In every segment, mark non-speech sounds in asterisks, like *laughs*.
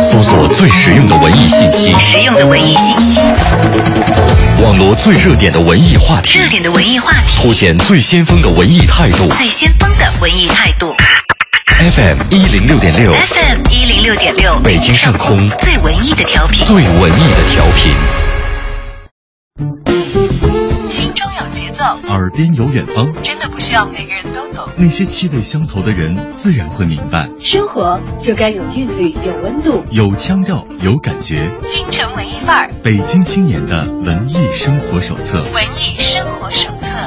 搜索最实用的文艺信息，实用的文艺信息，网罗最热点的文艺话题，热点的文艺话题，凸显最先锋的文艺态度。最先锋的文艺态度。FM 一零六点六，FM 一零六点六，北京上空最文艺的调频，最文艺的调频。心中耳边有远方，真的不需要每个人都懂。那些气味相投的人自然会明白。生活就该有韵律，有温度，有腔调，有感觉。京城文艺范儿，北京青年的文艺生活手册。文艺生活手册。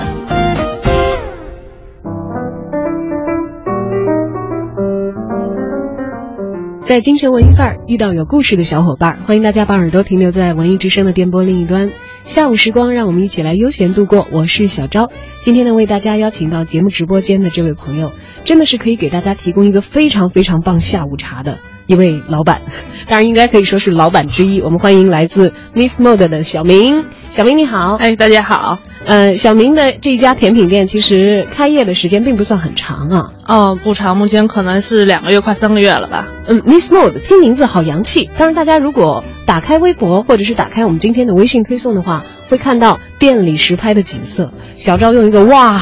在京城文艺范儿遇到有故事的小伙伴，欢迎大家把耳朵停留在文艺之声的电波另一端。下午时光，让我们一起来悠闲度过。我是小昭，今天呢，为大家邀请到节目直播间的这位朋友，真的是可以给大家提供一个非常非常棒下午茶的一位老板，当然应该可以说是老板之一。我们欢迎来自 Miss Mode 的小明，小明你好。哎，大家好。呃，小明的这一家甜品店其实开业的时间并不算很长啊。哦，不长，目前可能是两个月，快三个月了吧。嗯，Miss Mode 听名字好洋气。当然，大家如果打开微博或者是打开我们今天的微信推送的话，会看到店里实拍的景色。小赵用一个“哇”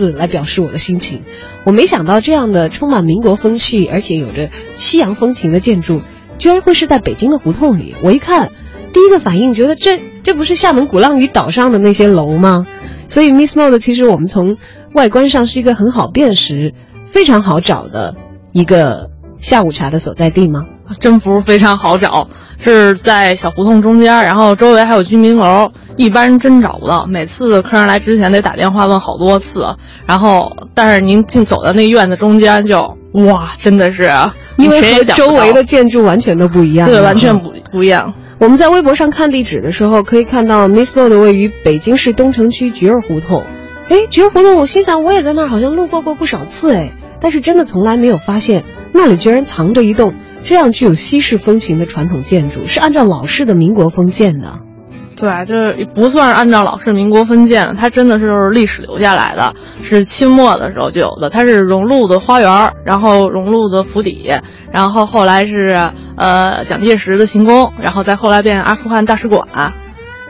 字来表示我的心情。我没想到这样的充满民国风气，而且有着西洋风情的建筑，居然会是在北京的胡同里。我一看，第一个反应觉得这这不是厦门鼓浪屿岛上的那些楼吗？所以 Miss Mode 其实我们从外观上是一个很好辨识、非常好找的一个下午茶的所在地吗？真不是非常好找，是在小胡同中间，然后周围还有居民楼，一般人真找不到。每次客人来之前得打电话问好多次，然后但是您进走到那院子中间就哇，真的是因为和周围的建筑完全都不一样，对，完全不不一样。我们在微博上看地址的时候，可以看到 Miss Mode 位于北京市东城区菊儿胡同。哎，菊儿胡同，我心想我也在那儿好像路过过不少次哎，但是真的从来没有发现那里居然藏着一栋这样具有西式风情的传统建筑，是按照老式的民国风建的。对，这不算是按照老式民国分建，它真的是历史留下来的，是清末的时候就有的。它是荣禄的花园，然后荣禄的府邸，然后后来是呃蒋介石的行宫，然后再后来变阿富汗大使馆，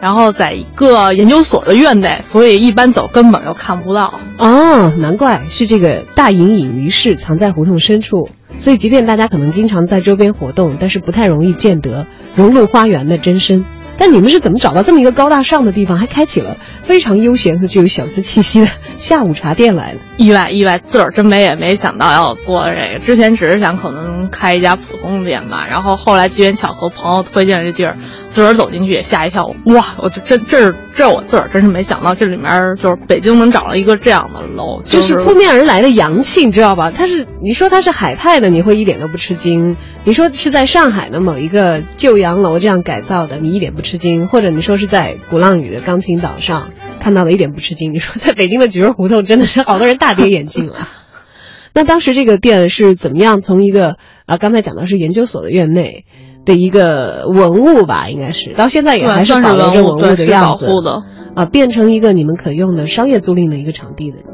然后在一个研究所的院内，所以一般走根本就看不到。哦，难怪是这个大隐隐于市，藏在胡同深处。所以，即便大家可能经常在周边活动，但是不太容易见得融入花园的真身。但你们是怎么找到这么一个高大上的地方，还开启了非常悠闲和具有小资气息的下午茶店来的？意外，意外，自个儿真没也没想到要做这个。之前只是想可能开一家普通店吧，然后后来机缘巧合，朋友推荐这地儿，自个儿走进去也吓一跳。哇，我这这这是这我自个儿真是没想到，这里面就是北京能找到一个这样的楼，就就是扑面而来的洋气，你知道吧？它是你说它是海派的，你会一点都不吃惊；你说是在上海的某一个旧洋楼这样改造的，你一点不吃惊；或者你说是在鼓浪屿的钢琴岛上看到的，一点不吃惊。*laughs* 你说在北京的菊儿胡同，真的是好多人大跌眼镜了。*laughs* 那当时这个店是怎么样从一个啊，刚才讲的是研究所的院内的一个文物吧，应该是到现在也还算是保留着文物的保样子。啊，变成一个你们可用的商业租赁的一个场地的人。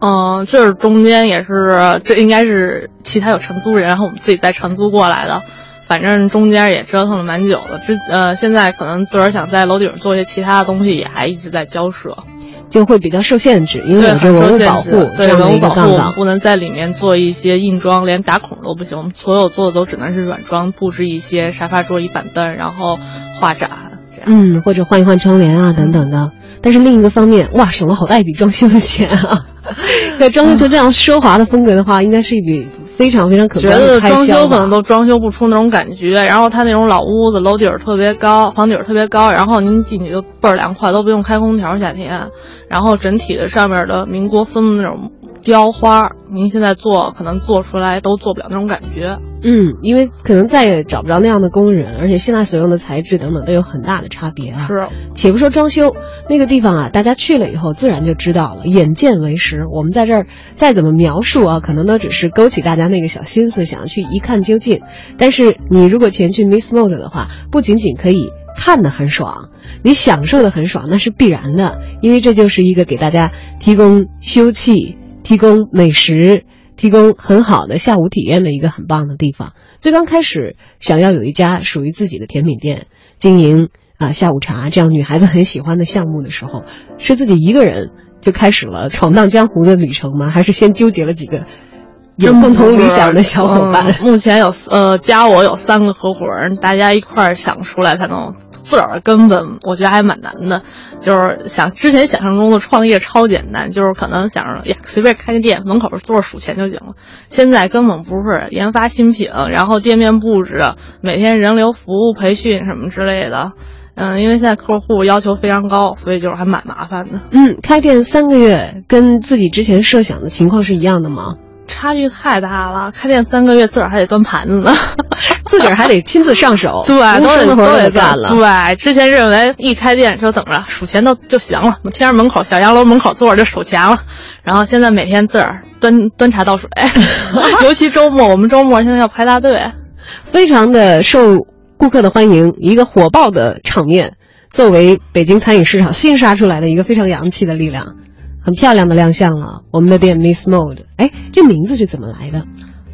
嗯，这是中间也是，这应该是其他有承租人，然后我们自己再承租过来的。反正中间也折腾了蛮久的，之呃，现在可能自个儿想在楼顶做一些其他的东西，也还一直在交涉。就会比较受限制，因为很受限文物保护制。对文物保护，不能在里面做一些硬装，连打孔都不行。我们所有做的都只能是软装，布置一些沙发、桌椅、板凳，然后画展这样。嗯，或者换一换窗帘啊等等的。但是另一个方面，哇，省了好大一笔装修的钱啊！*laughs* 要装修成这样奢华的风格的话，应该是一笔非常非常可觉得装修可能都装修不出那种感觉，然后它那种老屋子楼顶儿特别高，房顶儿特别高，然后您进去就倍儿凉快，都不用开空调夏天，然后整体的上面的民国风的那种雕花，您现在做可能做出来都做不了那种感觉。嗯，因为可能再也找不着那样的工人，而且现在所用的材质等等都有很大的差别啊。是，且不说装修那个地方啊，大家去了以后自然就知道了，眼见为实。我们在这儿再怎么描述啊，可能都只是勾起大家那个小心思，想要去一看究竟。但是你如果前去 Miss Mode 的话，不仅仅可以看得很爽，你享受的很爽，那是必然的，因为这就是一个给大家提供休憩、提供美食。提供很好的下午体验的一个很棒的地方。最刚开始想要有一家属于自己的甜品店，经营啊下午茶这样女孩子很喜欢的项目的时候，是自己一个人就开始了闯荡江湖的旅程吗？还是先纠结了几个有共同理想的小伙伴？嗯目前有呃加我有三个合伙人，大家一块儿想出来才能自个儿根本我觉得还蛮难的。就是想之前想象中的创业超简单，就是可能想着呀随便开个店，门口坐着数钱就行了。现在根本不是研发新品，然后店面布置，每天人流服务培训什么之类的。嗯，因为现在客户要求非常高，所以就是还蛮麻烦的。嗯，开店三个月跟自己之前设想的情况是一样的吗？差距太大了，开店三个月自个儿还得端盘子呢。*laughs* 自个儿还得亲自上手，*laughs* 对，都得都得干了。对，之前认为一开店就等着数钱都就行了，天上门口小洋楼门口坐着就数钱了。然后现在每天自个儿端端茶倒水，*laughs* 尤其周末，我们周末现在要排大队。非常的受顾客的欢迎，一个火爆的场面，作为北京餐饮市场新杀出来的一个非常洋气的力量，很漂亮的亮相了。我们的店 Miss Mode，哎，这名字是怎么来的？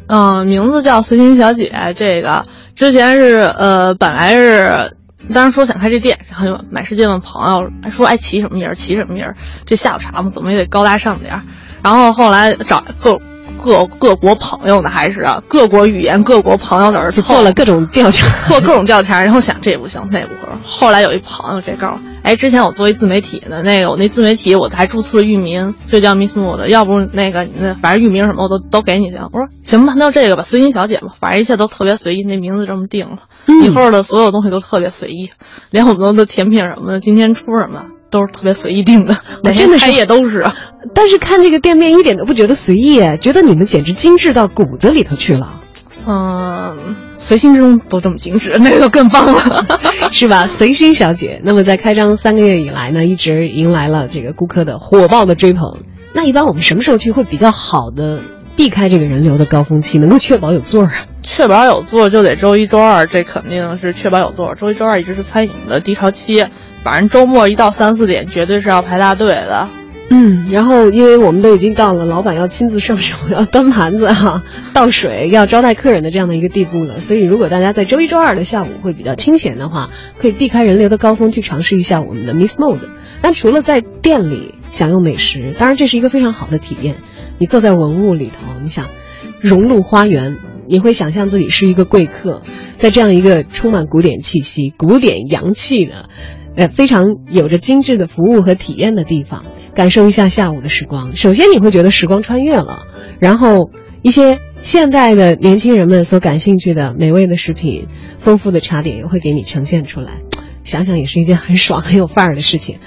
嗯、名字叫随心小姐。这个之前是呃，本来是当时说想开这店，然后就满世界问朋友，说爱起什么名儿，起什么名儿？这下午茶嘛，怎么也得高大上点儿。然后后来找各各各国朋友呢，还是啊各国语言、各国朋友在这做了各种调查，*laughs* 做各种调查，然后想这不行那不行。后来有一朋友这告诉我，哎，之前我做一自媒体呢，那个我那自媒体我还注册了域名，就叫 Miss Mood，要不那个那反正域名什么我都都给你行。我说行吧，那就这个吧，随心小姐吧，反正一切都特别随意，那名字这么定了，嗯以后的所有东西都特别随意，连我们的甜品什么的，今天出什么都是特别随意定的，*laughs* 我真的是开业都是。*laughs* 但是看这个店面一点都不觉得随意，觉得你们简直精致到骨子里头去了，嗯，随心之中都这么精致，那个就更棒了。*laughs* 是吧？随心小姐，那么在开张三个月以来呢，一直迎来了这个顾客的火爆的追捧。那一般我们什么时候去会比较好的避开这个人流的高峰期，能够确保有座儿啊？确保有座就得周一周二，这肯定是确保有座。周一周二一直是餐饮的低潮期，反正周末一到三四点绝对是要排大队的。嗯，然后因为我们都已经到了老板要亲自上手、要端盘子哈、*laughs* 倒水、要招待客人的这样的一个地步了，所以如果大家在周一周二的下午会比较清闲的话，可以避开人流的高峰去尝试一下我们的 Miss Mode。那除了在店里享用美食，当然这是一个非常好的体验。你坐在文物里头，你想融入花园，你会想象自己是一个贵客，在这样一个充满古典气息、古典洋气的。呃，非常有着精致的服务和体验的地方，感受一下下午的时光。首先，你会觉得时光穿越了，然后一些现代的年轻人们所感兴趣的美味的食品、丰富的茶点也会给你呈现出来。想想也是一件很爽、很有范儿的事情。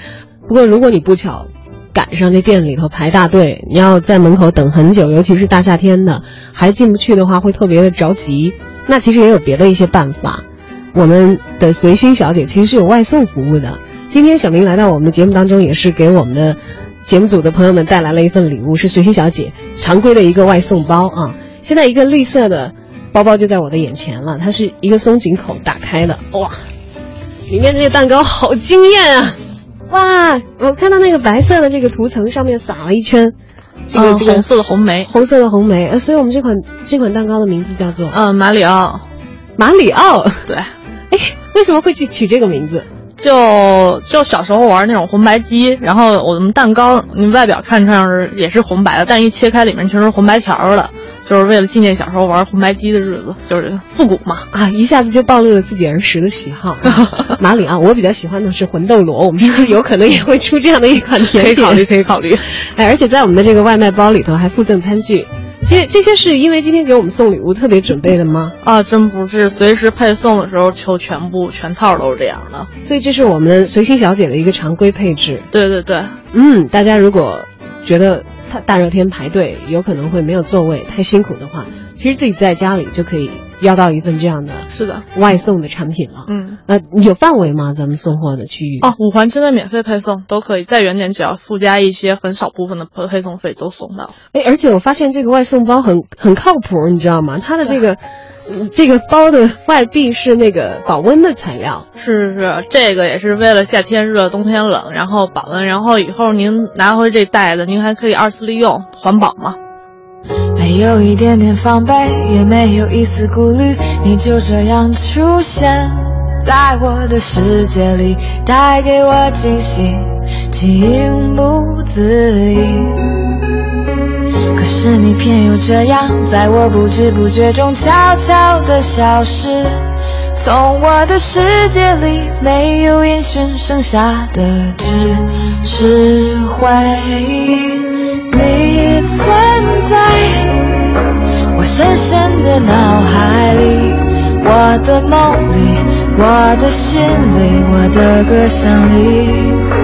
不过，如果你不巧赶上这店里头排大队，你要在门口等很久，尤其是大夏天的，还进不去的话，会特别的着急。那其实也有别的一些办法。我们的随心小姐其实是有外送服务的。今天小明来到我们的节目当中，也是给我们的节目组的朋友们带来了一份礼物，是随心小姐常规的一个外送包啊。现在一个绿色的包包就在我的眼前了，它是一个松紧口打开的，哇，里面这个蛋糕好惊艳啊！哇，我看到那个白色的这个涂层上面撒了一圈这个、红色的红梅，红色的红梅，呃，所以我们这款这款蛋糕的名字叫做嗯，马里奥，马里奥。对，哎，为什么会去取这个名字？就就小时候玩那种红白机，然后我们蛋糕，你外表看上是也是红白的，但一切开里面全是红白条儿的，就是为了纪念小时候玩红白机的日子，就是复古嘛。啊，一下子就暴露了自己儿时的喜好。*laughs* 马里奥，我比较喜欢的是魂斗罗，我们是不是有可能也会出这样的一款甜点？可以考虑，可以考虑。*laughs* 哎，而且在我们的这个外卖包里头还附赠餐具。这这些是因为今天给我们送礼物特别准备的吗？啊，真不是，随时配送的时候就全部全套都是这样的。所以这是我们随心小姐的一个常规配置。对对对，嗯，大家如果觉得大大热天排队有可能会没有座位，太辛苦的话，其实自己在家里就可以要到一份这样的是的，外送的产品了。嗯。呃，有范围吗？咱们送货的区域？哦，五环之内免费配送都可以，再远点只要附加一些很少部分的配配送费都送到。哎，而且我发现这个外送包很很靠谱，你知道吗？它的这个，嗯这个包的外壁是那个保温的材料。是是是，这个也是为了夏天热、冬天冷，然后保温，然后以后您拿回这袋子，您还可以二次利用，环保嘛。哎，没有一点点防备，也没有一丝顾虑，你就这样出现在我的世界里，带给我惊喜，情不自已。可是你偏又这样，在我不知不觉中悄悄地消失，从我的世界里没有音讯，剩下的只是回忆。你存在我深深的脑海里，我的梦里，我的心里，我的歌声里。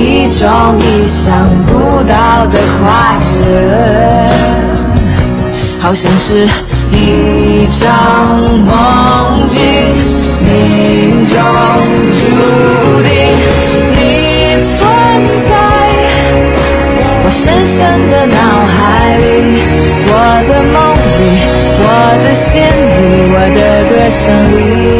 一种意想不到的快乐，好像是一场梦境。命中注定，你存在我深深的脑海里，我的梦里，我的心里，我的歌声里。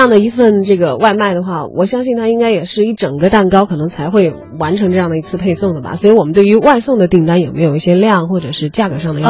这样的一份这个外卖的话，我相信它应该也是一整个蛋糕可能才会完成这样的一次配送的吧。所以，我们对于外送的订单有没有一些量或者是价格上的要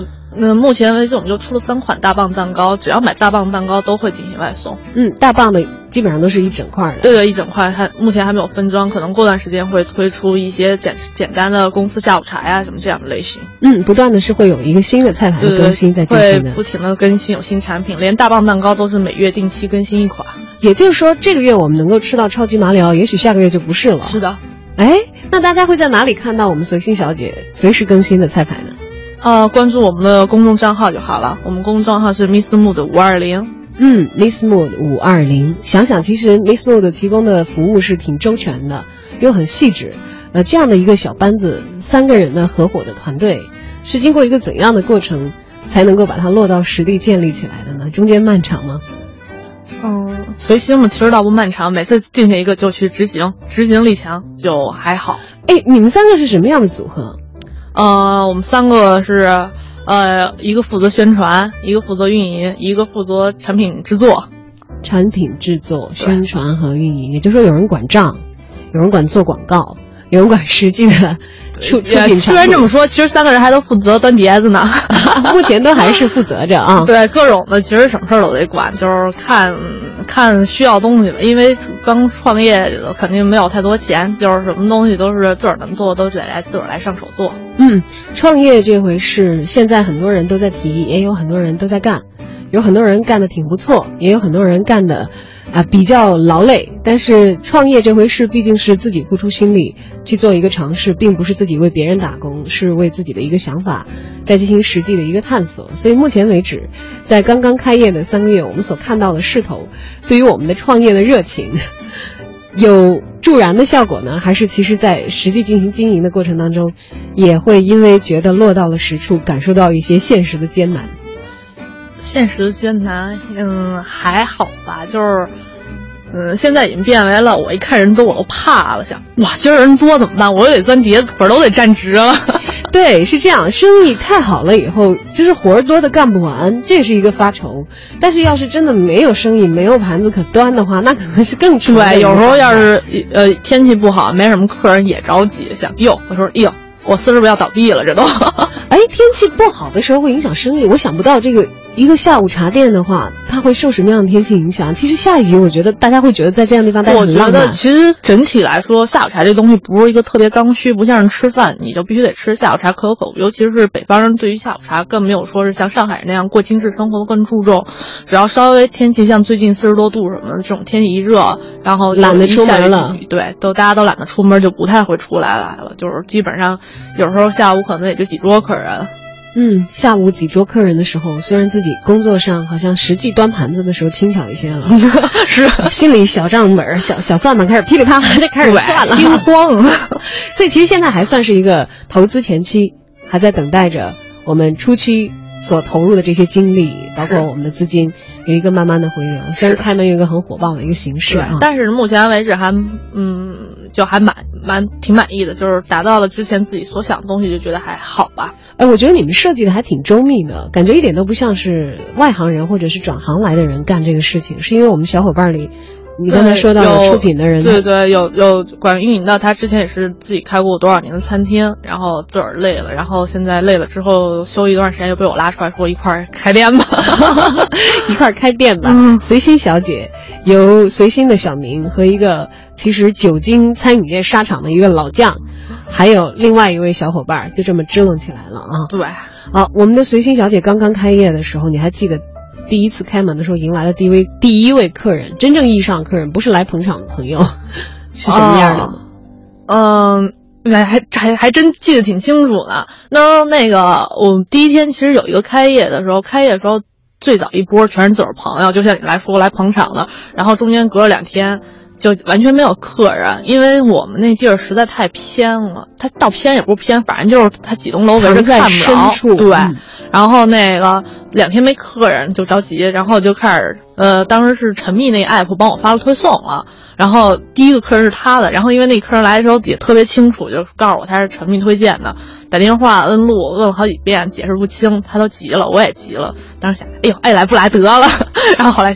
求？那目前为止我们就出了三款大棒蛋糕，只要买大棒蛋糕都会进行外送。嗯，大棒的基本上都是一整块的。对对，一整块，还目前还没有分装，可能过段时间会推出一些简简单的公司下午茶呀什么这样的类型。嗯，不断的是会有一个新的菜盘的更新在进行的，不停的更新有新产品，连大棒蛋糕都是每月定期更新一款。也就是说，这个月我们能够吃到超级马里奥，也许下个月就不是了。是的。哎，那大家会在哪里看到我们随心小姐随时更新的菜牌呢？呃，关注我们的公众账号就好了。我们公众账号是 Miss Mood 五二零。嗯，Miss Mood 五二零。想想，其实 Miss Mood 提供的服务是挺周全的，又很细致。呃，这样的一个小班子，三个人的合伙的团队，是经过一个怎样的过程，才能够把它落到实地建立起来的呢？中间漫长吗？嗯，随心嘛，其实倒不漫长。每次定下一个就去执行，执行力强就还好。哎，你们三个是什么样的组合？呃，我们三个是，呃，一个负责宣传，一个负责运营，一个负责产品制作。产品制作、宣传和运营，也就是说，有人管账，有人管做广告，有人管实际的出出品。虽然这么说，其实三个人还都负责端碟子呢，*laughs* 目前都还是负责着啊。*laughs* 对，各种的，其实什么事儿都得管，就是看看需要东西吧。因为刚创业，肯定没有太多钱，就是什么东西都是自个儿能做，都得来自个儿来上手做。嗯，创业这回事，现在很多人都在提，也有很多人都在干，有很多人干的挺不错，也有很多人干的啊比较劳累。但是创业这回事毕竟是自己付出心力去做一个尝试，并不是自己为别人打工，是为自己的一个想法在进行实际的一个探索。所以目前为止，在刚刚开业的三个月，我们所看到的势头，对于我们的创业的热情。有助燃的效果呢，还是其实在实际进行经营的过程当中，也会因为觉得落到了实处，感受到一些现实的艰难。现实的艰难，嗯，还好吧，就是，嗯，现在已经变为了我一看人多我都怕了，想哇，今儿人多怎么办？我又得钻碟子，腿都得站直了。*laughs* 对，是这样，生意太好了以后，就是活儿多的干不完，这是一个发愁。但是要是真的没有生意，没有盘子可端的话，那可能是更对。有时候要是呃天气不好，没什么客人也着急，想哟，我说哟，我四是不是要倒闭了？这都。哎，天气不好的时候会影响生意，我想不到这个。一个下午茶店的话，它会受什么样的天气影响？其实下雨，我觉得大家会觉得在这样的地方待着我觉得其实整体来说，下午茶这东西不是一个特别刚需，不像是吃饭，你就必须得吃下午茶，可有可无。尤其是北方人对于下午茶更没有说是像上海人那样过精致生活的更注重。只要稍微天气像最近四十多度什么的这种天气一热，然后懒得出门了，对，都大家都懒得出门，就不太会出来来了。就是基本上有时候下午可能也就几桌客人。嗯，下午几桌客人的时候，虽然自己工作上好像实际端盘子的时候轻巧一些了，*laughs* 是 *laughs* 心里小账本、小小算盘开始噼里啪啦的开始算了，心慌。*laughs* 所以其实现在还算是一个投资前期，还在等待着我们初期所投入的这些精力，包括我们的资金有一个慢慢的回流。虽然开门有一个很火爆的一个形式，但是目前为止还嗯，就还蛮蛮挺满意的，就是达到了之前自己所想的东西，就觉得还好吧。哎，我觉得你们设计的还挺周密的，感觉一点都不像是外行人或者是转行来的人干这个事情。是因为我们小伙伴里，你刚才说到有出品的人，对对，有有管运营的，他之前也是自己开过多少年的餐厅，然后自个儿累了，然后现在累了之后休一段时间，又被我拉出来说一块儿开店吧，*laughs* 一块儿开店吧。随心小姐由随心的小明和一个其实久经餐饮业沙场的一个老将。还有另外一位小伙伴就这么支棱起来了啊！对，好，我们的随心小姐刚刚开业的时候，你还记得第一次开门的时候迎来了第一位第一位客人，真正意义上的客人，不是来捧场的朋友，*laughs* 是什么样的？嗯，还还还还真记得挺清楚的。那时候那个我们第一天其实有一个开业的时候，开业的时候最早一波全是自个儿朋友，就像你来说来捧场的，然后中间隔了两天。就完全没有客人，因为我们那地儿实在太偏了。它倒偏也不是偏，反正就是它几栋楼围着看不着。对，然后那个两天没客人就着急，然后就开始呃，当时是陈密那 app 帮我发了推送了。然后第一个客人是他的，然后因为那客人来的时候也特别清楚，就告诉我他是陈密推荐的。打电话问路，问了好几遍，解释不清，他都急了，我也急了。当时想，哎呦，爱来不来得了。*laughs* 然后后来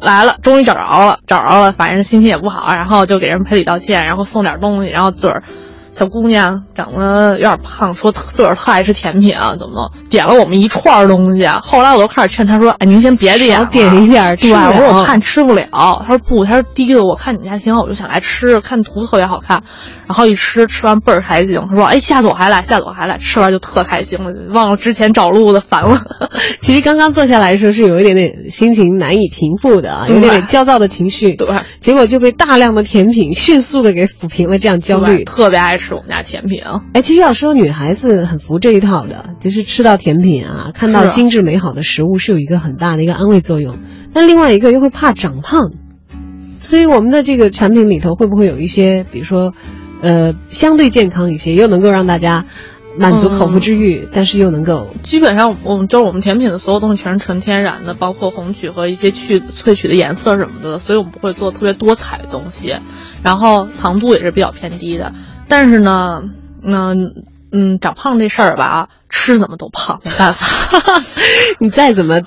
来了，终于找着了，找着了，反正心情也不好，然后就给人赔礼道歉，然后送点东西，然后嘴儿。小姑娘长得有点胖，说自个儿特爱吃甜品啊，怎么弄？点了我们一串东西。后来我都开始劝她说：“哎，您先别点，点一点。”对，我说我怕你吃不了。她说不，她说第一个我看你家挺好，我就想来吃，看图特别好看。然后一吃，吃完倍儿开心。她说：“哎，下次我还来，下次我还来。”吃完就特开心了，忘了之前找路的烦了。*laughs* 其实刚刚坐下来的时候是有一点点心情难以平复的，有点点焦躁的情绪。对，结果就被大量的甜品迅速的给抚平了这样焦虑。特别爱吃我们家甜品。哎，其实要说女孩子很服这一套的，就是吃到甜品啊，看到精致美好的食物是有一个很大的一个安慰作用。但另外一个又会怕长胖，所以我们的这个产品里头会不会有一些，比如说，呃，相对健康一些，又能够让大家满足口腹之欲，但是又能够基本上我们就是我们甜品的所有东西全是纯天然的，包括红曲和一些去萃取的颜色什么的，所以我们不会做特别多彩的东西，然后糖度也是比较偏低的，但是呢。嗯嗯，长胖这事儿吧，吃怎么都胖，没办法。*laughs* 你再怎么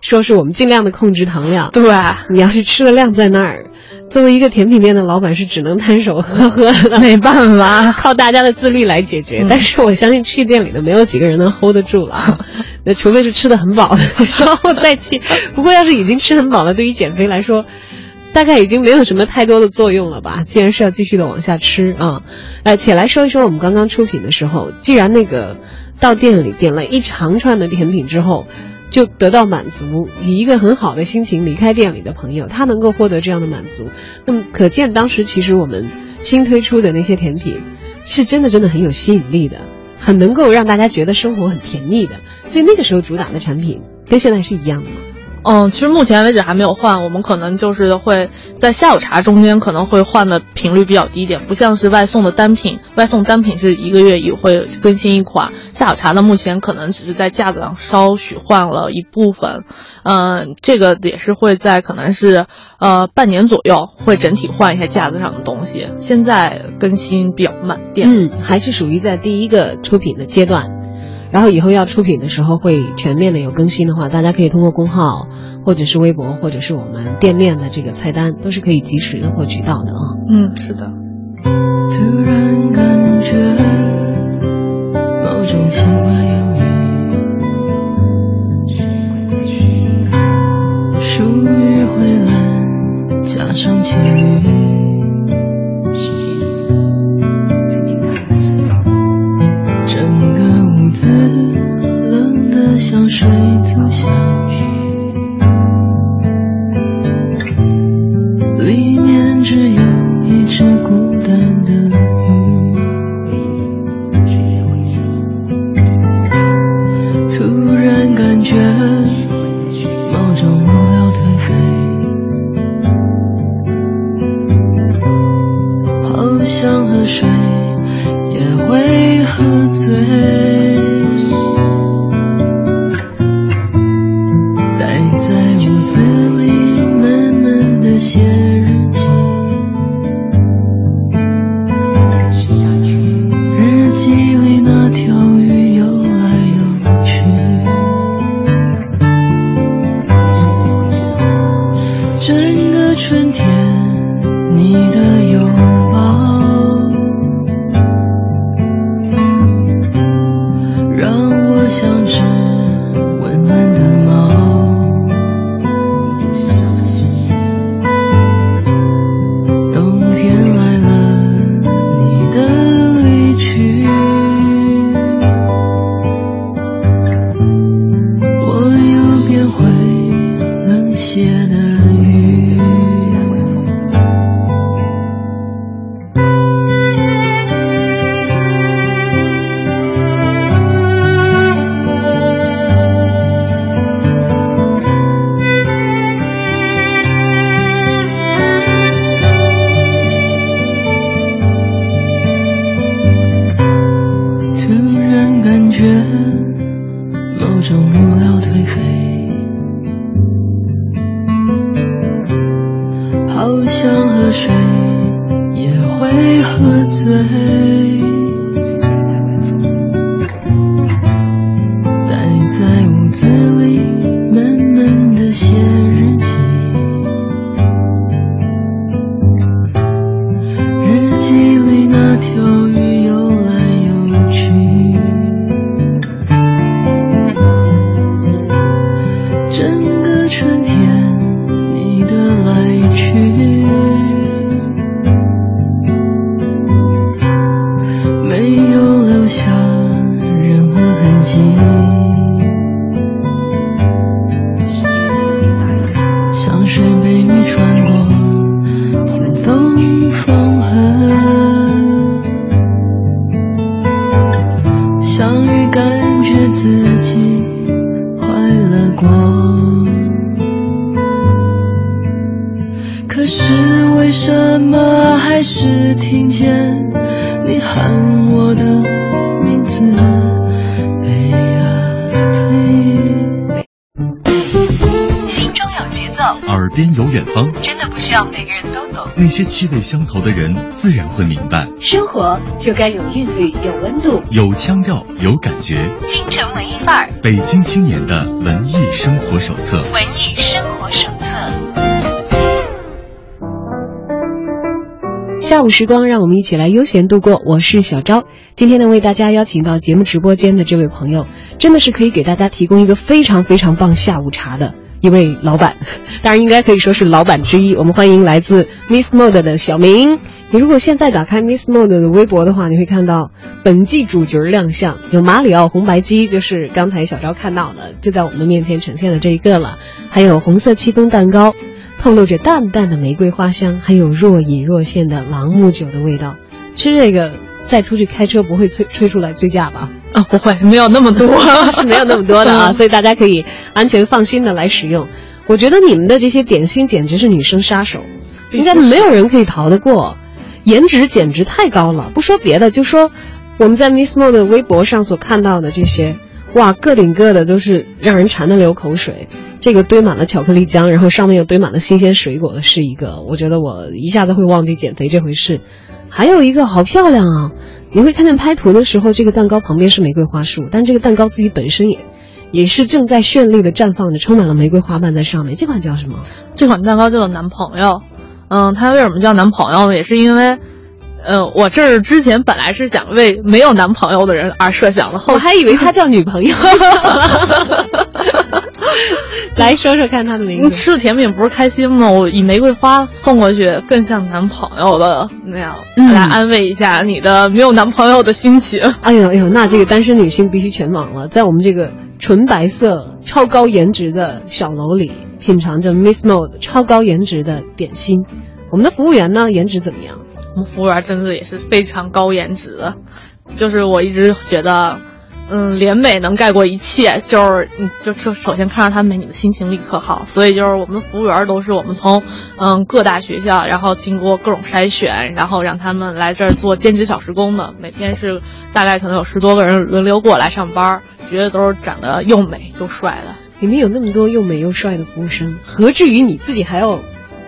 说是我们尽量的控制糖量，对，你要是吃的量在那儿，作为一个甜品店的老板是只能摊手呵呵的，*laughs* 没办法，靠大家的自律来解决。但是我相信去店里的没有几个人能 hold 得住了，*laughs* 那除非是吃的很饱的时候再去。不过要是已经吃很饱了，对于减肥来说。大概已经没有什么太多的作用了吧？既然是要继续的往下吃啊，呃，且来说一说我们刚刚出品的时候，既然那个到店里点了一长串的甜品之后，就得到满足，以一个很好的心情离开店里的朋友，他能够获得这样的满足，那么可见当时其实我们新推出的那些甜品，是真的真的很有吸引力的，很能够让大家觉得生活很甜蜜的。所以那个时候主打的产品跟现在是一样的吗？嗯，其实目前为止还没有换，我们可能就是会在下午茶中间可能会换的频率比较低一点，不像是外送的单品，外送单品是一个月也会更新一款，下午茶的目前可能只是在架子上稍许换了一部分，嗯，这个也是会在可能是呃半年左右会整体换一下架子上的东西，现在更新比较慢，店嗯，还是属于在第一个出品的阶段。然后以后要出品的时候会全面的有更新的话，大家可以通过公号，或者是微博，或者是我们店面的这个菜单，都是可以及时的获取到的啊。嗯，是的。突然感觉某种情话有雨，疏雨回蓝，加上情写的。方，真的不需要每个人都懂。那些气味相投的人自然会明白。生活就该有韵律，有温度。有腔调，有感觉。京城文艺范儿，北京青年的文艺生活手册。文艺生活手册。下午时光，让我们一起来悠闲度过。我是小昭，今天呢，为大家邀请到节目直播间的这位朋友，真的是可以给大家提供一个非常非常棒下午茶的一位老板，*laughs* 当然应该可以说是老板之一。我们欢迎来自 Miss Mode 的小明。你如果现在打开 Miss Mode 的微博的话，你会看到本季主角亮相，有马里奥红白机，就是刚才小昭看到的，就在我们的面前呈现了这一个了。还有红色戚风蛋糕，透露着淡淡的玫瑰花香，还有若隐若现的朗姆酒的味道。吃这个再出去开车不会吹吹出来醉驾吧？啊，不会，没有那么多，*laughs* 是没有那么多的啊，所以大家可以安全放心的来使用。我觉得你们的这些点心简直是女生杀手，应该没有人可以逃得过，颜值简直太高了。不说别的，就说我们在 Miss Mo 的微博上所看到的这些，哇，个顶个的都是让人馋得流口水。这个堆满了巧克力浆，然后上面又堆满了新鲜水果的是一个，我觉得我一下子会忘记减肥这回事。还有一个好漂亮啊！你会看见拍图的时候，这个蛋糕旁边是玫瑰花束，但这个蛋糕自己本身也，也是正在绚丽的绽放着，充满了玫瑰花瓣在上面。这款叫什么？这款蛋糕叫做男朋友。嗯，它为什么叫男朋友呢？也是因为，呃，我这儿之前本来是想为没有男朋友的人而设想的，后我还以为它叫女朋友。*laughs* *laughs* 来说说看他的名字。吃的甜品不是开心吗？我以玫瑰花送过去，更像男朋友的那样，来安慰一下你的没有男朋友的心情。哎呦哎呦，那这个单身女性必须全网了，在我们这个纯白色、超高颜值的小楼里，品尝着 Miss Mode 超高颜值的点心。我们的服务员呢，颜值怎么样？我们服务员真的也是非常高颜值的，就是我一直觉得。嗯，脸美能盖过一切，就是你就就首先看着她美，你的心情立刻好。所以就是我们的服务员都是我们从嗯各大学校，然后经过各种筛选，然后让他们来这儿做兼职小时工的。每天是大概可能有十多个人轮流过来上班，觉得都是长得又美又帅的。里面有那么多又美又帅的服务生，何至于你自己还要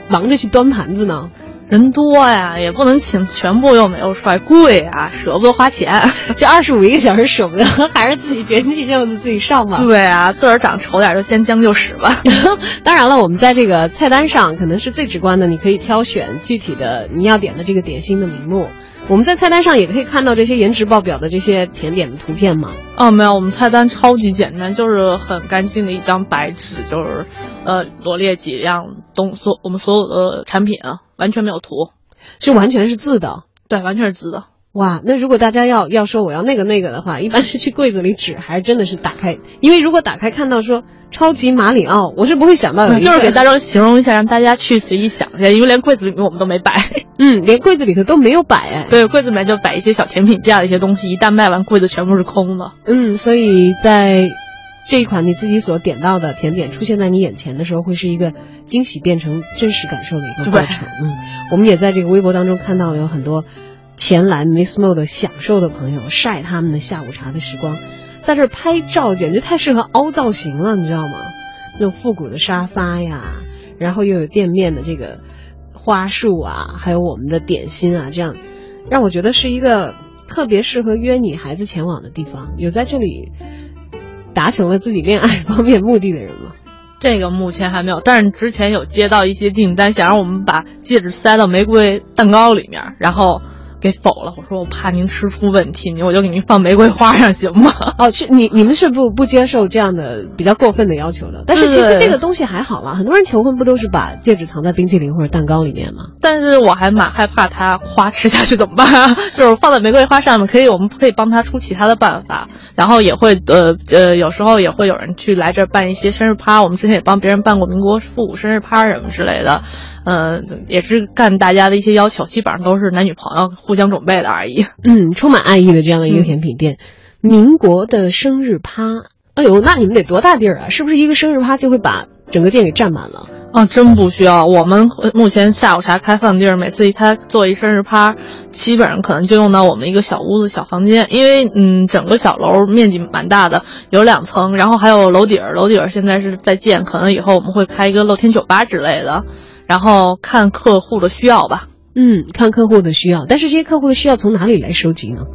忙着去端盘子呢？人多呀，也不能请全部又美又帅，贵啊，舍不得花钱。*laughs* 这二十五一个小时舍不得，*laughs* 还是自己卷起袖子自己上吧。对啊，自个儿长丑点就先将就使吧。*laughs* 当然了，我们在这个菜单上可能是最直观的，你可以挑选具体的你要点的这个点心的名目。我们在菜单上也可以看到这些颜值爆表的这些甜点的图片吗？哦，没有，我们菜单超级简单，就是很干净的一张白纸，就是呃罗列几样东所我们所有的产品啊，完全没有图，是完全是字的，对，完全是字的。哇，那如果大家要要说我要那个那个的话，一般是去柜子里指，还是真的是打开？因为如果打开看到说超级马里奥，我是不会想到的。就是给大家形容一下，让大家去随意想一下，因为连柜子里面我们都没摆。嗯，连柜子里头都没有摆哎。对，柜子里面就摆一些小甜品架的一些东西，一旦卖完，柜子全部是空的。嗯，所以在这一款你自己所点到的甜点出现在你眼前的时候，会是一个惊喜变成真实感受的一个过程。嗯，我们也在这个微博当中看到了有很多。前来 Miss Mode 享受的朋友晒他们的下午茶的时光，在这拍照简直太适合凹造型了，你知道吗？那种复古的沙发呀，然后又有店面的这个花束啊，还有我们的点心啊，这样让我觉得是一个特别适合约女孩子前往的地方。有在这里达成了自己恋爱方面目的的人吗？这个目前还没有，但是之前有接到一些订单，想让我们把戒指塞到玫瑰蛋糕里面，然后。给否了，我说我怕您吃出问题，您我就给您放玫瑰花上行吗？*laughs* 哦，是你你们是不不接受这样的比较过分的要求的。但是其实这个东西还好啦，很多人求婚不都是把戒指藏在冰淇淋或者蛋糕里面吗？但是我还蛮害怕他花吃下去怎么办？*laughs* 就是放在玫瑰花上面，可以我们可以帮他出其他的办法，然后也会呃呃有时候也会有人去来这儿办一些生日趴，我们之前也帮别人办过民国复古生日趴什么之类的。呃，也是干大家的一些要求，基本上都是男女朋友互相准备的而已。嗯，充满爱意的这样的一个甜品店，民国的生日趴。哎呦，那你们得多大地儿啊？是不是一个生日趴就会把整个店给占满了？啊，真不需要。我们目前下午茶开放地儿，每次一开做一生日趴，基本上可能就用到我们一个小屋子、小房间，因为嗯，整个小楼面积蛮大的，有两层，然后还有楼顶儿，楼顶儿现在是在建，可能以后我们会开一个露天酒吧之类的。然后看客户的需要吧，嗯，看客户的需要，但是这些客户的需要从哪里来收集呢？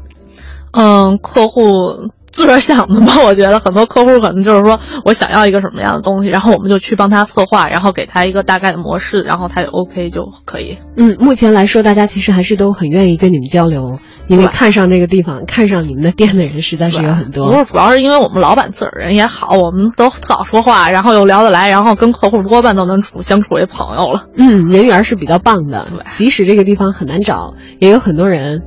嗯，客户自个儿想的吧。*laughs* 我觉得很多客户可能就是说我想要一个什么样的东西，然后我们就去帮他策划，然后给他一个大概的模式，然后他就 OK 就可以。嗯，目前来说，大家其实还是都很愿意跟你们交流，因为看上这个地方、看上你们的店的人实在是有很多。不是主要是因为我们老板自个儿人也好，我们都特好说话，然后又聊得来，然后跟客户多半都能处相处为朋友了。嗯，人缘是比较棒的。对即使这个地方很难找，也有很多人，呃，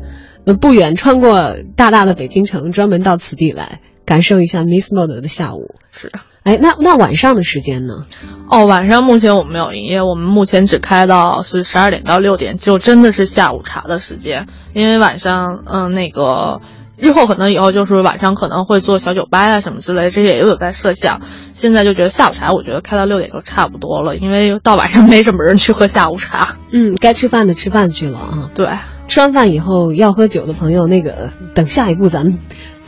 不远穿过大大的北京城，专门到此地来感受一下 Miss Mode 的下午。是。哎，那那晚上的时间呢？哦，晚上目前我们没有营业，我们目前只开到是十二点到六点，就真的是下午茶的时间。因为晚上，嗯，那个日后可能以后就是晚上可能会做小酒吧呀、什么之类，这些也有在设想。现在就觉得下午茶，我觉得开到六点就差不多了，因为到晚上没什么人去喝下午茶。嗯，该吃饭的吃饭去了啊。对，吃完饭以后要喝酒的朋友，那个等下一步咱们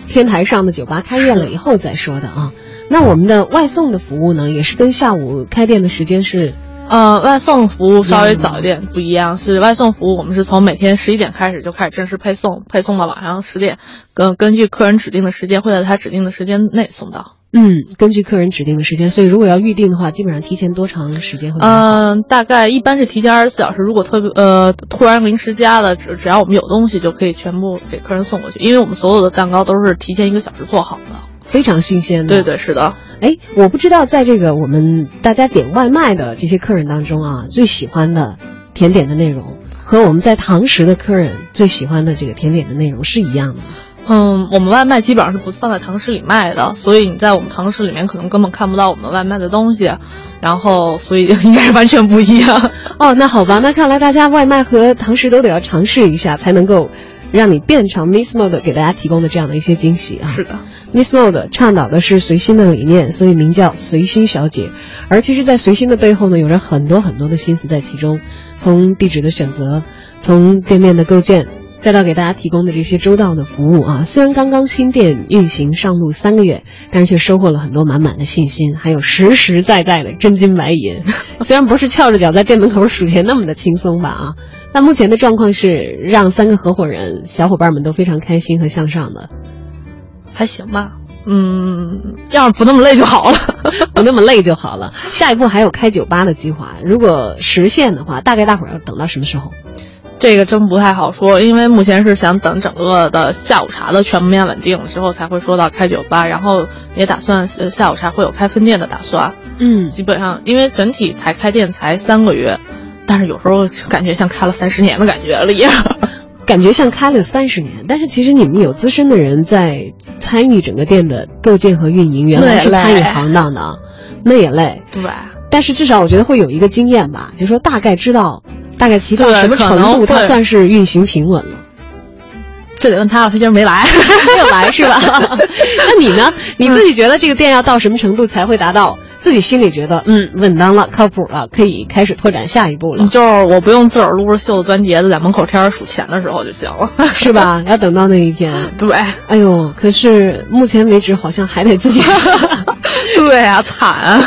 天台上的酒吧开业了以后再说的啊。*laughs* 那我们的外送的服务呢，也是跟下午开店的时间是呃，外送服务稍微早一点，不一样。是外送服务，我们是从每天十一点开始就开始正式配送，配送到晚上十点，根根据客人指定的时间，会在他指定的时间内送到。嗯，根据客人指定的时间，所以如果要预定的话，基本上提前多长时间会？嗯、大概一般是提前二十四小时。如果特别呃突然临时加了，只只要我们有东西，就可以全部给客人送过去。因为我们所有的蛋糕都是提前一个小时做好的。非常新鲜的。对对，是的。哎，我不知道在这个我们大家点外卖的这些客人当中啊，最喜欢的甜点的内容和我们在堂食的客人最喜欢的这个甜点的内容是一样的吗？嗯，我们外卖基本上是不放在堂食里卖的，所以你在我们堂食里面可能根本看不到我们外卖的东西，然后所以应该是完全不一样。*laughs* 哦，那好吧，那看来大家外卖和堂食都得要尝试一下，才能够让你变成 Miss Mode 给大家提供的这样的一些惊喜啊。是的，Miss Mode 倡导的是随心的理念，所以名叫随心小姐。而其实，在随心的背后呢，有着很多很多的心思在其中，从地址的选择，从店面的构建。再到给大家提供的这些周到的服务啊，虽然刚刚新店运行上路三个月，但是却收获了很多满满的信心，还有实实在在的真金白银。*laughs* 虽然不是翘着脚在店门口数钱那么的轻松吧啊，但目前的状况是让三个合伙人小伙伴们都非常开心和向上的。还行吧。嗯，要是不那么累就好了，*laughs* 不那么累就好了。下一步还有开酒吧的计划，如果实现的话，大概大伙儿要等到什么时候？这个真不太好说，因为目前是想等整个的下午茶的全面稳定之后，才会说到开酒吧，然后也打算呃下午茶会有开分店的打算。嗯，基本上因为整体才开店才三个月，但是有时候感觉像开了三十年的感觉了一样。*laughs* 感觉像开了三十年，但是其实你们有资深的人在参与整个店的构建和运营，原来是参与行当的，那也累。对，但是至少我觉得会有一个经验吧，就说大概知道，大概骑到什么程度，它算是运行平稳了。这得问他了，他今儿没来，*laughs* 没有来是吧？*laughs* 那你呢？你自己觉得这个店要到什么程度才会达到自己心里觉得嗯稳当了、靠谱了，可以开始拓展下一步了？就是我不用自个儿撸着袖子钻碟子在门口天数钱的时候就行了，是吧？*laughs* 要等到那一天。对，哎呦，可是目前为止好像还得自己。对啊，惨啊！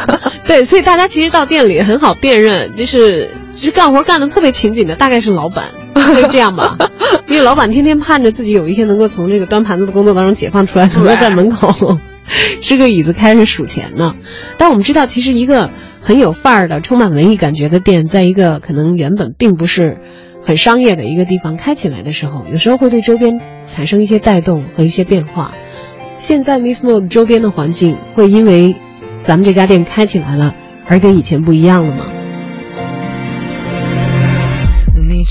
对，所以大家其实到店里很好辨认，就是就是干活干的特别勤谨的，大概是老板，会这样吧？*laughs* 因为老板天天盼着自己有一天能够从这个端盘子的工作当中解放出来，能够在门口 *laughs* 支个椅子开始数钱呢。但我们知道，其实一个很有范儿的、充满文艺感觉的店，在一个可能原本并不是很商业的一个地方开起来的时候，有时候会对周边产生一些带动和一些变化。现在 Miss Mo 周边的环境会因为咱们这家店开起来了，而跟以前不一样了吗？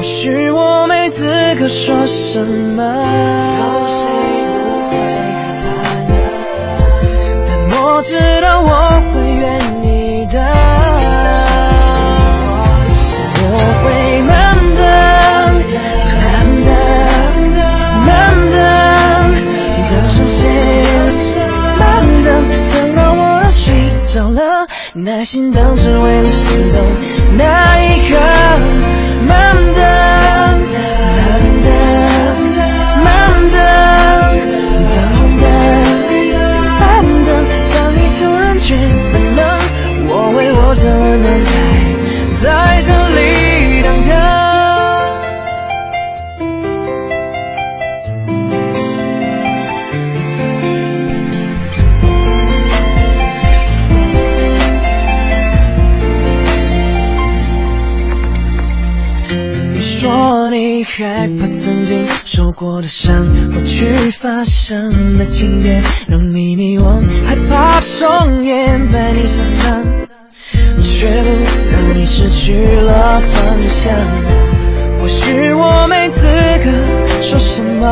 或许我没资格说什么，但我知道我会愿意的。我会慢等，慢等，慢等，都是谁？慢等，等到我都睡着了，耐心等是为了心动那一刻。的伤，过去发生的情节让你迷惘，害怕重演在你身上，却不让你失去了方向。或许我没资格说什么，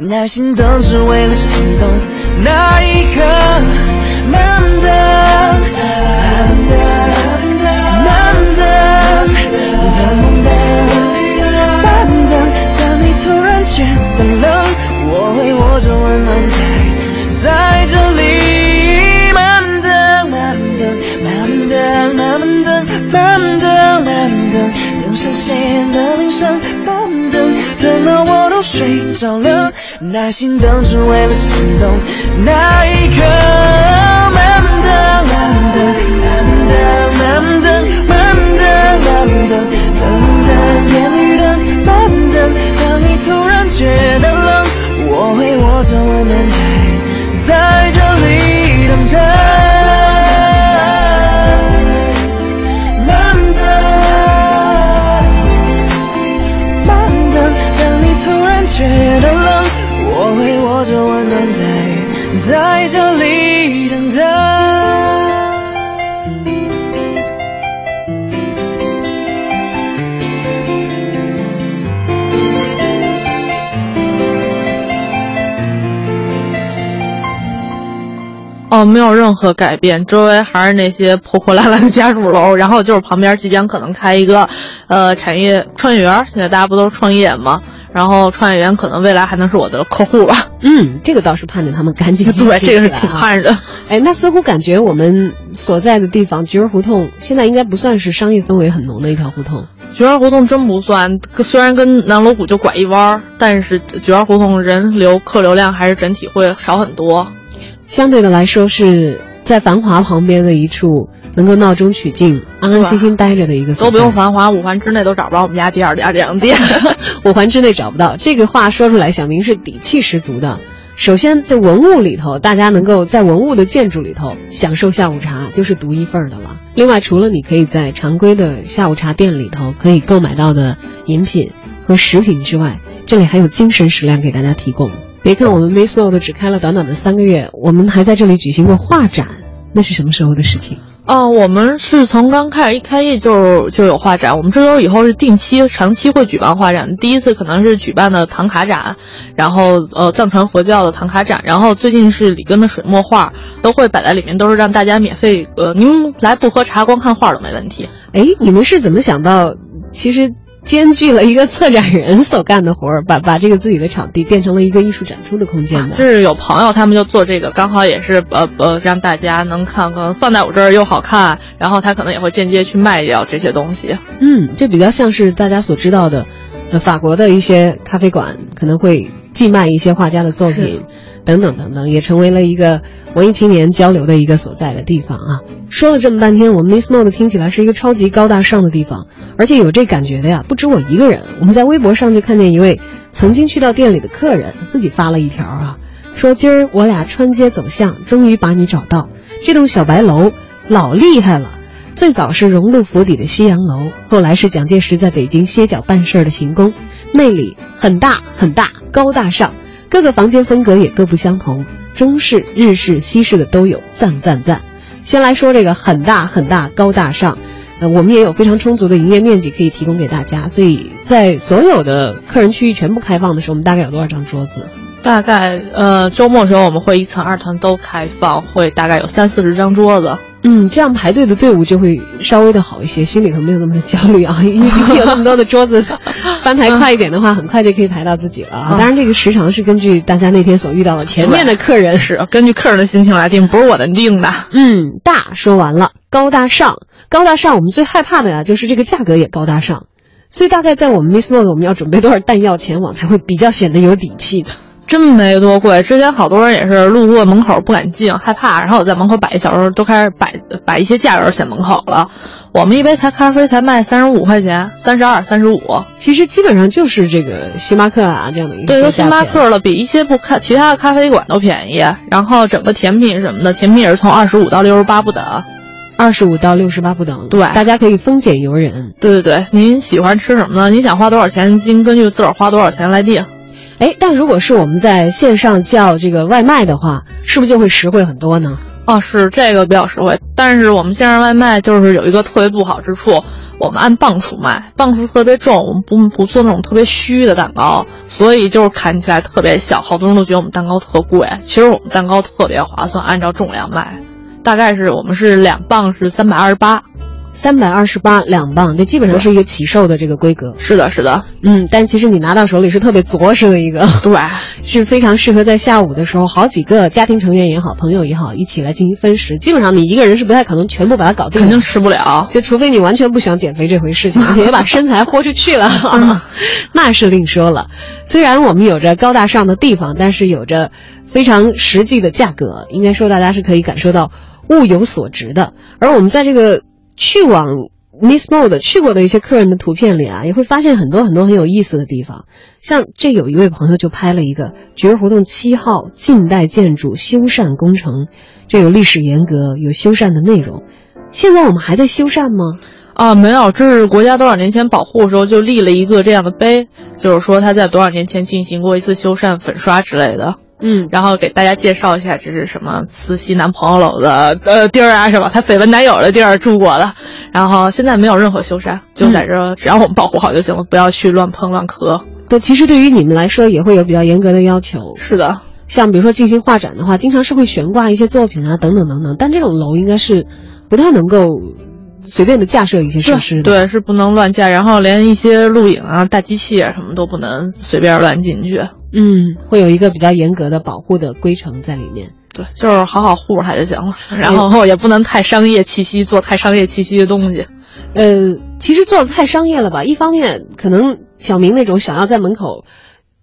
耐心等只为了心动那一刻。耐心等只为了心动那一刻。哦，没有任何改变，周围还是那些破破烂烂的家属楼，然后就是旁边即将可能开一个，呃，产业创业园。现在大家不都是创业吗？然后创业园可能未来还能是我的客户吧。嗯，这个倒是盼着他们赶紧 *laughs* 对，这个是挺啊盼着的。哎，那似乎感觉我们所在的地方菊儿胡同现在应该不算是商业氛围很浓的一条胡同。菊儿胡同真不算，虽然跟南锣鼓就拐一弯儿，但是菊儿胡同人流客流量还是整体会少很多。相对的来说，是在繁华旁边的一处能够闹中取静、安安心心待着的一个所都。不用繁华，五环之内都找不着我们家第二家这样的店。*laughs* 五环之内找不到。这个话说出来，小明是底气十足的。首先，在文物里头，大家能够在文物的建筑里头享受下午茶，就是独一份儿的了。另外，除了你可以在常规的下午茶店里头可以购买到的饮品和食品之外，这里还有精神食粮给大家提供。别看我们 Miss World 只开了短短的三个月，我们还在这里举行过画展，那是什么时候的事情？哦，我们是从刚开始一开业就就有画展，我们这都是以后是定期、长期会举办画展。第一次可能是举办的唐卡展，然后呃藏传佛教的唐卡展，然后最近是里根的水墨画，都会摆在里面，都是让大家免费呃，您来不喝茶光看画都没问题。哎，你们是怎么想到，其实兼具了一个策展人所干的活儿，把把这个自己的场地变成了一个艺术展出的空间的？这是有朋友他们就做这个，刚好也是呃呃让大家能看看，放在我这儿又好看，然后他可能也会间接去卖掉这些东西。嗯，这比较像是大家所知道的，呃，法国的一些咖啡馆可能会寄卖一些画家的作品，等等等等，也成为了一个文艺青年交流的一个所在的地方啊。说了这么半天，我们 Miss Mode 听起来是一个超级高大上的地方，而且有这感觉的呀，不止我一个人。我们在微博上就看见一位曾经去到店里的客人自己发了一条啊，说今儿我俩穿街走巷，终于把你找到，这栋小白楼老厉害了。最早是荣禄府邸的西洋楼，后来是蒋介石在北京歇脚办事儿的行宫，内里很大很大，高大上，各个房间风格也各不相同，中式、日式、西式的都有，赞赞赞。先来说这个很大很大、高大上，呃，我们也有非常充足的营业面积可以提供给大家，所以在所有的客人区域全部开放的时候，我们大概有多少张桌子？大概呃周末的时候我们会一层、二层都开放，会大概有三四十张桌子。嗯，这样排队的队伍就会稍微的好一些，心里头没有那么的焦虑啊，*laughs* 因为毕竟有那么多的桌子，翻台快一点的话，很快就可以排到自己了啊。当然，这个时长是根据大家那天所遇到的前面的客人，是根据客人的心情来定，不是我能定的。嗯，大说完了，高大上，高大上，我们最害怕的呀，就是这个价格也高大上。所以大概在我们 Miss Mode，我们要准备多少弹药前往才会比较显得有底气呢？真没多贵，之前好多人也是路过门口不敢进，害怕，然后我在门口摆一小时，都开始摆摆一些价格显门口了。我们一杯才咖啡才卖三十五块钱，三十二、三十五，其实基本上就是这个星巴克啊这样的一个对，都星巴克了，比一些不咖其他的咖啡馆都便宜。然后整个甜品什么的，甜品也是从二十五到六十八不等，二十五到六十八不等，对，大家可以丰俭由人。对对对，您喜欢吃什么呢？您想花多少钱，您根据自个儿花多少钱来定。哎，但如果是我们在线上叫这个外卖的话，是不是就会实惠很多呢？哦，是这个比较实惠，但是我们线上外卖就是有一个特别不好之处，我们按磅数卖，磅数特别重，我们不不做那种特别虚的蛋糕，所以就是看起来特别小，好多人都觉得我们蛋糕特贵，其实我们蛋糕特别划算，按照重量卖，大概是我们是两磅是三百二十八。三百二十八两磅，这基本上是一个起售的这个规格。是的，是的，嗯，但其实你拿到手里是特别着实的一个，*laughs* 对，是非常适合在下午的时候，好几个家庭成员也好，朋友也好，一起来进行分食。基本上你一个人是不太可能全部把它搞定，肯定吃不了，就除非你完全不想减肥这回事情，*laughs* 也把身材豁出去了，*laughs* 那是另说了。虽然我们有着高大上的地方，但是有着非常实际的价格，应该说大家是可以感受到物有所值的。而我们在这个。去往 Miss Mode 去过的一些客人的图片里啊，也会发现很多很多很有意思的地方。像这有一位朋友就拍了一个菊儿胡同七号近代建筑修缮工程，这有历史沿革，有修缮的内容。现在我们还在修缮吗？啊，没有，这是国家多少年前保护的时候就立了一个这样的碑，就是说他在多少年前进行过一次修缮、粉刷之类的。嗯，然后给大家介绍一下，这是什么慈禧男朋友楼的呃地儿啊，是吧？他绯闻男友的地儿住过的。然后现在没有任何修缮，就在这，只要我们保护好就行了，不要去乱碰乱磕。对，其实对于你们来说也会有比较严格的要求。是的，像比如说进行画展的话，经常是会悬挂一些作品啊，等等等等。但这种楼应该是不太能够。随便的架设一些设施，对，是不能乱架，然后连一些录影啊、大机器啊什么都不能随便乱进去。嗯，会有一个比较严格的保护的规程在里面。对，就是好好护着它就行了，然后也不能太商业气息，做太商业气息的东西。呃，其实做的太商业了吧？一方面，可能小明那种想要在门口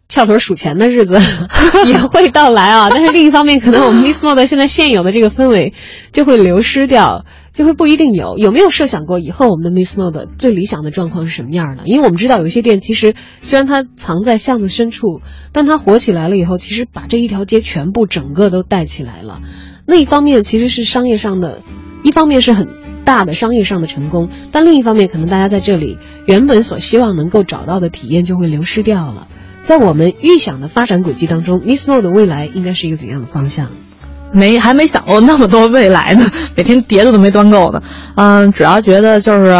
翘腿数钱的日子 *laughs* 也会到来啊，但是另一方面，可能我们 Miss Mode 现在现有的这个氛围就会流失掉。就会不一定有有没有设想过以后我们的 Miss Mode 最理想的状况是什么样的？因为我们知道有些店其实虽然它藏在巷子深处，但它火起来了以后，其实把这一条街全部整个都带起来了。那一方面其实是商业上的，一方面是很大的商业上的成功，但另一方面可能大家在这里原本所希望能够找到的体验就会流失掉了。在我们预想的发展轨迹当中，Miss Mode 的未来应该是一个怎样的方向？没还没想过那么多未来呢，每天碟子都没端够呢。嗯，主要觉得就是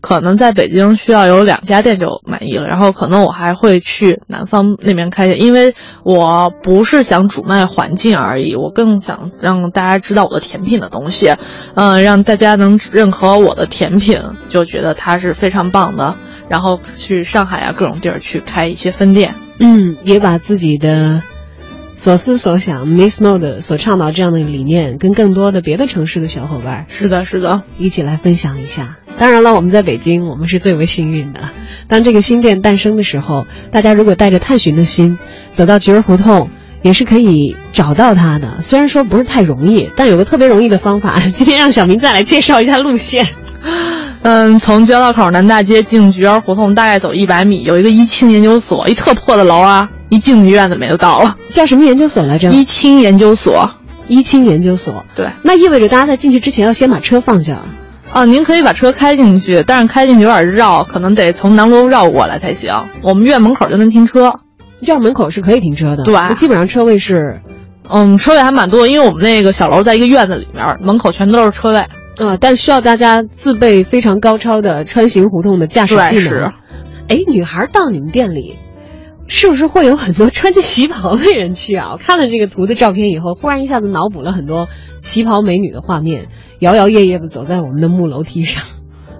可能在北京需要有两家店就满意了，然后可能我还会去南方那边开店，因为我不是想主卖环境而已，我更想让大家知道我的甜品的东西，嗯，让大家能认可我的甜品，就觉得它是非常棒的。然后去上海啊各种地儿去开一些分店，嗯，也把自己的。所思所想，Miss Mode 所倡导这样的理念，跟更多的别的城市的小伙伴，是的，是的，一起来分享一下。当然了，我们在北京，我们是最为幸运的。当这个新店诞生的时候，大家如果带着探寻的心，走到菊儿胡同，也是可以找到它的。虽然说不是太容易，但有个特别容易的方法。*laughs* 今天让小明再来介绍一下路线。嗯，从交道口南大街进菊儿胡同，大概走一百米，有一个一清研究所，一特破的楼啊。一进去院子没就到了，叫什么研究所来着？一清研究所，一清研究所。对，那意味着大家在进去之前要先把车放下。啊，您可以把车开进去，但是开进去有点绕，可能得从南楼绕过来才行。我们院门口就能停车，院门口是可以停车的。对，基本上车位是，嗯，车位还蛮多，因为我们那个小楼在一个院子里面，门口全都是车位。啊，但需要大家自备非常高超的穿行胡同的驾驶技能。哎，女孩到你们店里，是不是会有很多穿着旗袍的人去啊？我看了这个图的照片以后，忽然一下子脑补了很多旗袍美女的画面，摇摇曳曳的走在我们的木楼梯上。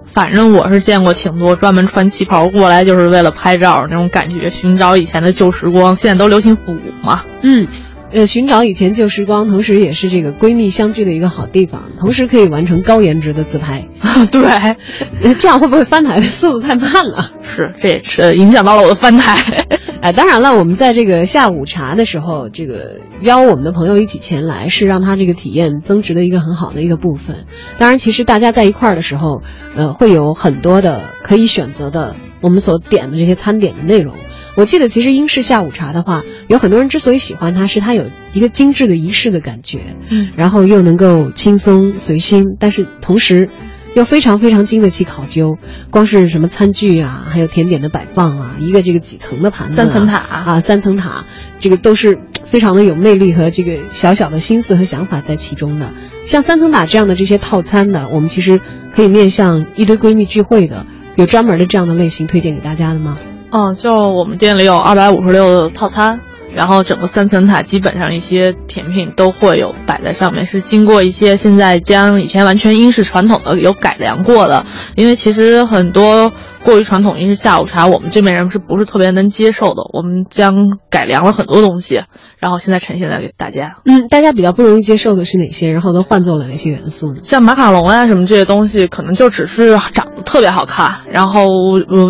反正我是见过挺多专门穿旗袍过来，就是为了拍照那种感觉，寻找以前的旧时光。现在都流行复古嘛。嗯。呃，寻找以前旧时光，同时也是这个闺蜜相聚的一个好地方，同时可以完成高颜值的自拍。*laughs* 对，这样会不会翻台的速度太慢了？*laughs* 是，这也是影响到了我的翻台。*laughs* 哎，当然了，我们在这个下午茶的时候，这个邀我们的朋友一起前来，是让他这个体验增值的一个很好的一个部分。当然，其实大家在一块儿的时候，呃，会有很多的可以选择的，我们所点的这些餐点的内容。我记得，其实英式下午茶的话，有很多人之所以喜欢它，是它有一个精致的仪式的感觉，嗯，然后又能够轻松随心，但是同时又非常非常经得起考究。光是什么餐具啊，还有甜点的摆放啊，一个这个几层的盘子，三层塔啊，三层塔，这个都是非常的有魅力和这个小小的心思和想法在其中的。像三层塔这样的这些套餐呢，我们其实可以面向一堆闺蜜聚会的，有专门的这样的类型推荐给大家的吗？嗯，就我们店里有二百五十六的套餐，然后整个三层塔基本上一些甜品都会有摆在上面，是经过一些现在将以前完全英式传统的有改良过的，因为其实很多。过于传统英式下午茶，我们这边人是不是特别能接受的？我们将改良了很多东西，然后现在呈现在给大家。嗯，大家比较不容易接受的是哪些？然后都换做了哪些元素呢？像马卡龙啊什么这些东西，可能就只是长得特别好看，然后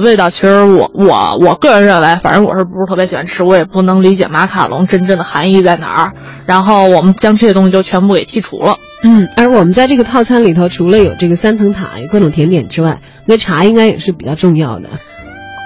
味道其实我我我个人认为，反正我是不是特别喜欢吃，我也不能理解马卡龙真正的含义在哪儿。然后我们将这些东西就全部给剔除了。嗯，而我们在这个套餐里头，除了有这个三层塔、有各种甜点之外，那茶应该也是比较重要的。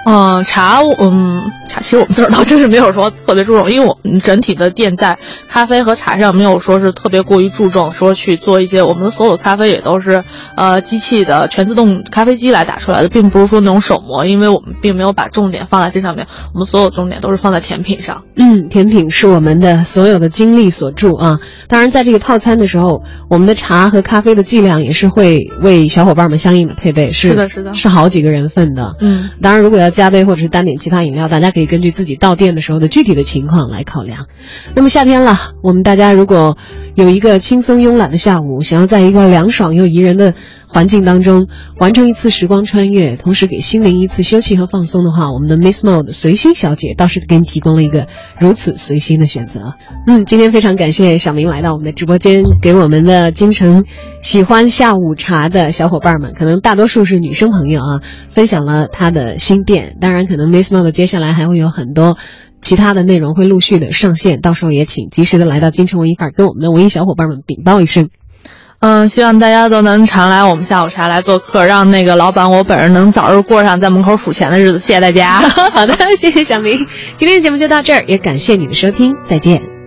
嗯，茶，嗯，茶其实我们这儿倒真是没有说特别注重，因为我们整体的店在咖啡和茶上没有说是特别过于注重，说去做一些我们的所有的咖啡也都是呃机器的全自动咖啡机来打出来的，并不是说那种手磨，因为我们并没有把重点放在这上面，我们所有重点都是放在甜品上。嗯，甜品是我们的所有的精力所注啊。当然，在这个套餐的时候，我们的茶和咖啡的剂量也是会为小伙伴们相应的配备，是的，是的，是好几个人份的。嗯，当然，如果要加杯或者是单点其他饮料，大家可以根据自己到店的时候的具体的情况来考量。那么夏天了，我们大家如果有一个轻松慵懒的下午，想要在一个凉爽又宜人的。环境当中完成一次时光穿越，同时给心灵一次休息和放松的话，我们的 Miss Mode 随心小姐倒是给你提供了一个如此随心的选择。嗯，今天非常感谢小明来到我们的直播间，给我们的京城喜欢下午茶的小伙伴们，可能大多数是女生朋友啊，分享了他的新店。当然，可能 Miss Mode 接下来还会有很多其他的内容会陆续的上线，到时候也请及时的来到京城文艺范儿，跟我们的文艺小伙伴们禀报一声。嗯，希望大家都能常来我们下午茶来做客，让那个老板我本人能早日过上在门口数钱的日子。谢谢大家。*laughs* 好的，谢谢小明。今天的节目就到这儿，也感谢你的收听，再见。